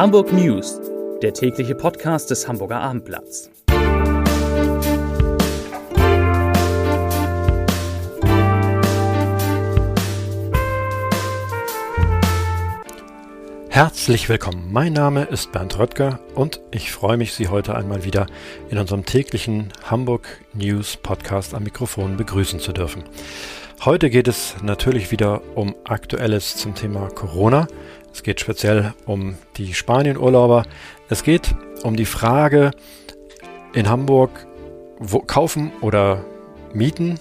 Hamburg News, der tägliche Podcast des Hamburger Abendblatts. Herzlich willkommen. Mein Name ist Bernd Röttger und ich freue mich, Sie heute einmal wieder in unserem täglichen Hamburg News Podcast am Mikrofon begrüßen zu dürfen. Heute geht es natürlich wieder um Aktuelles zum Thema Corona. Es geht speziell um die Spanienurlauber. Es geht um die Frage in Hamburg, wo, kaufen oder mieten.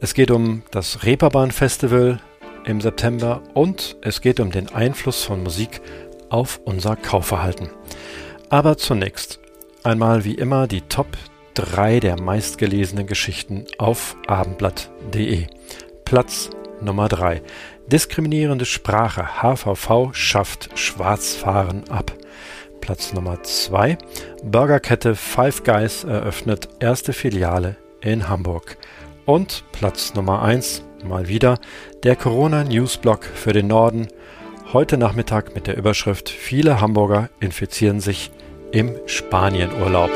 Es geht um das Reeperbahn Festival im September und es geht um den Einfluss von Musik auf unser Kaufverhalten. Aber zunächst einmal wie immer die Top 3 der meistgelesenen Geschichten auf abendblatt.de. Platz Nummer 3. Diskriminierende Sprache. HVV schafft Schwarzfahren ab. Platz Nummer 2. Burgerkette Five Guys eröffnet erste Filiale in Hamburg. Und Platz Nummer 1, mal wieder, der Corona-Newsblog für den Norden. Heute Nachmittag mit der Überschrift Viele Hamburger infizieren sich im Spanienurlaub.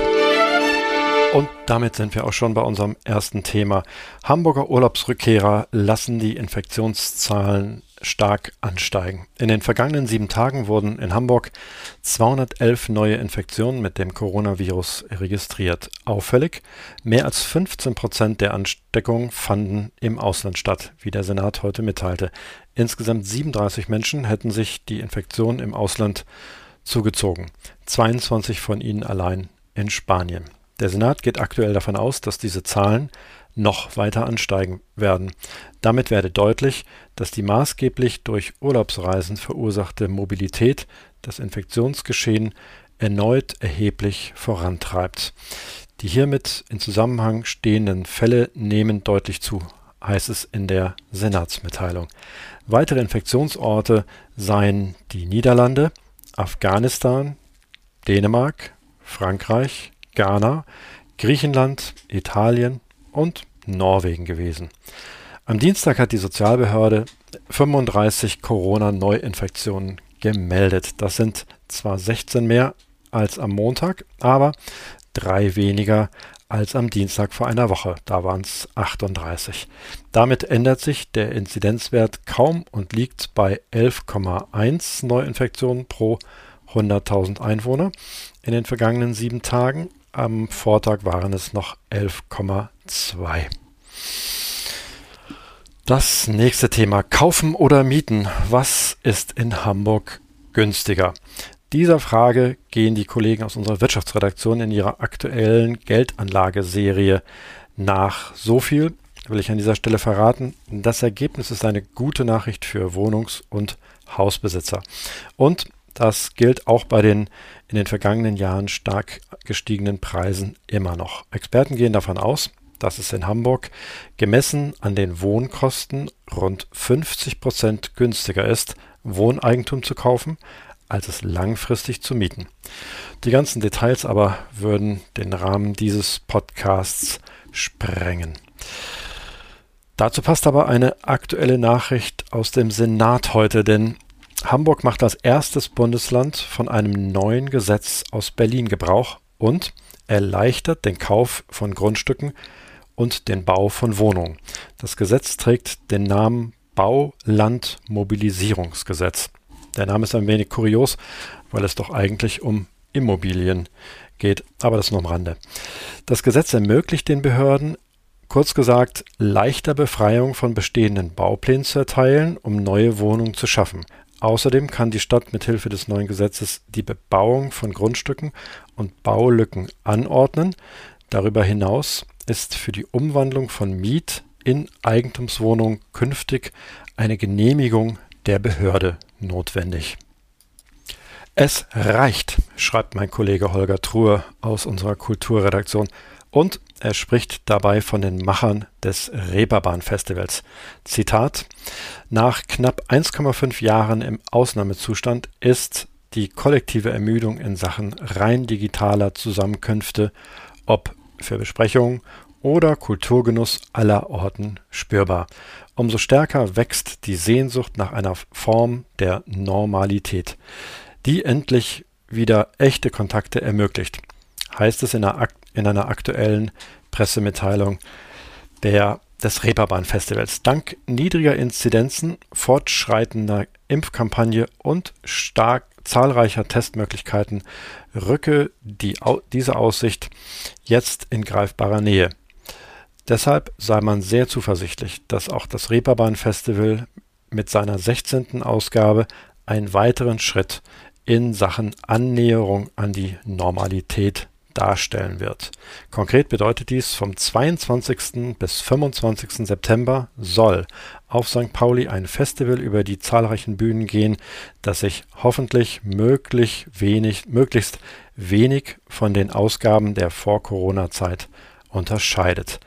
Und damit sind wir auch schon bei unserem ersten Thema. Hamburger Urlaubsrückkehrer lassen die Infektionszahlen stark ansteigen. In den vergangenen sieben Tagen wurden in Hamburg 211 neue Infektionen mit dem Coronavirus registriert. Auffällig, mehr als 15 Prozent der Ansteckungen fanden im Ausland statt, wie der Senat heute mitteilte. Insgesamt 37 Menschen hätten sich die Infektion im Ausland zugezogen, 22 von ihnen allein in Spanien. Der Senat geht aktuell davon aus, dass diese Zahlen noch weiter ansteigen werden. Damit werde deutlich, dass die maßgeblich durch Urlaubsreisen verursachte Mobilität das Infektionsgeschehen erneut erheblich vorantreibt. Die hiermit in Zusammenhang stehenden Fälle nehmen deutlich zu, heißt es in der Senatsmitteilung. Weitere Infektionsorte seien die Niederlande, Afghanistan, Dänemark, Frankreich, Ghana, Griechenland, Italien und Norwegen gewesen. Am Dienstag hat die Sozialbehörde 35 Corona-Neuinfektionen gemeldet. Das sind zwar 16 mehr als am Montag, aber drei weniger als am Dienstag vor einer Woche. Da waren es 38. Damit ändert sich der Inzidenzwert kaum und liegt bei 11,1 Neuinfektionen pro 100.000 Einwohner in den vergangenen sieben Tagen. Am Vortag waren es noch 11,2. Das nächste Thema. Kaufen oder mieten? Was ist in Hamburg günstiger? Dieser Frage gehen die Kollegen aus unserer Wirtschaftsredaktion in ihrer aktuellen Geldanlageserie nach. So viel will ich an dieser Stelle verraten. Das Ergebnis ist eine gute Nachricht für Wohnungs- und Hausbesitzer. Und das gilt auch bei den in den vergangenen Jahren stark gestiegenen Preisen immer noch. Experten gehen davon aus, dass es in Hamburg gemessen an den Wohnkosten rund 50 Prozent günstiger ist, Wohneigentum zu kaufen, als es langfristig zu mieten. Die ganzen Details aber würden den Rahmen dieses Podcasts sprengen. Dazu passt aber eine aktuelle Nachricht aus dem Senat heute, denn Hamburg macht als erstes Bundesland von einem neuen Gesetz aus Berlin Gebrauch und erleichtert den Kauf von Grundstücken und den Bau von Wohnungen. Das Gesetz trägt den Namen Baulandmobilisierungsgesetz. Der Name ist ein wenig kurios, weil es doch eigentlich um Immobilien geht, aber das nur am Rande. Das Gesetz ermöglicht den Behörden, kurz gesagt, leichter Befreiung von bestehenden Bauplänen zu erteilen, um neue Wohnungen zu schaffen. Außerdem kann die Stadt mithilfe des neuen Gesetzes die Bebauung von Grundstücken und Baulücken anordnen. Darüber hinaus ist für die Umwandlung von Miet in Eigentumswohnungen künftig eine Genehmigung der Behörde notwendig. Es reicht, schreibt mein Kollege Holger Truhe aus unserer Kulturredaktion. Und er spricht dabei von den Machern des Reeperbahn-Festivals. Zitat: Nach knapp 1,5 Jahren im Ausnahmezustand ist die kollektive Ermüdung in Sachen rein digitaler Zusammenkünfte, ob für Besprechungen oder Kulturgenuss aller Orten spürbar. Umso stärker wächst die Sehnsucht nach einer Form der Normalität, die endlich wieder echte Kontakte ermöglicht, heißt es in einer, in einer aktuellen Pressemitteilung der, des Reeperbahn-Festivals. Dank niedriger Inzidenzen, fortschreitender Impfkampagne und stark zahlreicher Testmöglichkeiten rücke die, diese Aussicht jetzt in greifbarer Nähe. Deshalb sei man sehr zuversichtlich, dass auch das Reeperbahn-Festival mit seiner 16. Ausgabe einen weiteren Schritt in Sachen Annäherung an die Normalität darstellen wird. Konkret bedeutet dies, vom 22. bis 25. September soll auf St. Pauli ein Festival über die zahlreichen Bühnen gehen, das sich hoffentlich möglich wenig, möglichst wenig von den Ausgaben der Vor-Corona-Zeit unterscheidet.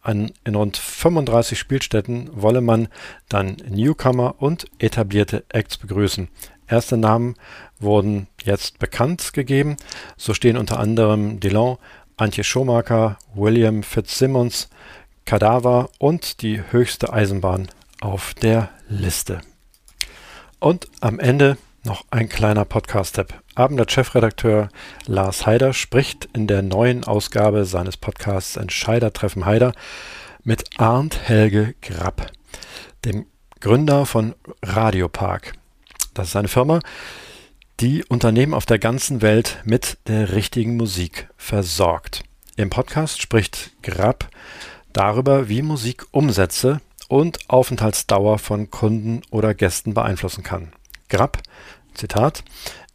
An, in rund 35 Spielstätten wolle man dann Newcomer und etablierte Acts begrüßen. Erste Namen wurden jetzt bekannt gegeben. So stehen unter anderem Dillon, Antje Schomaker, William Fitzsimmons, Kadaver und die höchste Eisenbahn auf der Liste. Und am Ende noch ein kleiner Podcast-Tipp. Abendblatt-Chefredakteur Lars Heider spricht in der neuen Ausgabe seines Podcasts Entscheider treffen Heider mit Arndt Helge Grapp, dem Gründer von Radiopark. Das ist eine Firma, die Unternehmen auf der ganzen Welt mit der richtigen Musik versorgt. Im Podcast spricht Grapp darüber, wie Musik Umsätze und Aufenthaltsdauer von Kunden oder Gästen beeinflussen kann. Grapp, Zitat,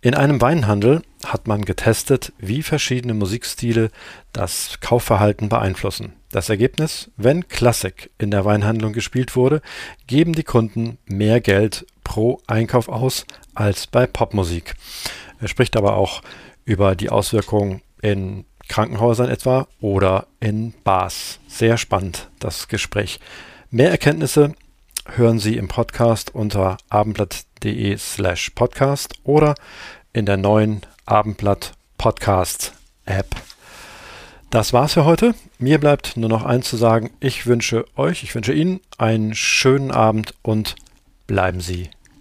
in einem Weinhandel hat man getestet, wie verschiedene Musikstile das Kaufverhalten beeinflussen. Das Ergebnis, wenn Klassik in der Weinhandlung gespielt wurde, geben die Kunden mehr Geld pro Einkauf aus als bei Popmusik. Er spricht aber auch über die Auswirkungen in Krankenhäusern etwa oder in Bars. Sehr spannend, das Gespräch. Mehr Erkenntnisse hören Sie im Podcast unter abendblatt.de slash podcast oder in der neuen Abendblatt Podcast App. Das war's für heute. Mir bleibt nur noch eins zu sagen. Ich wünsche euch, ich wünsche Ihnen einen schönen Abend und bleiben Sie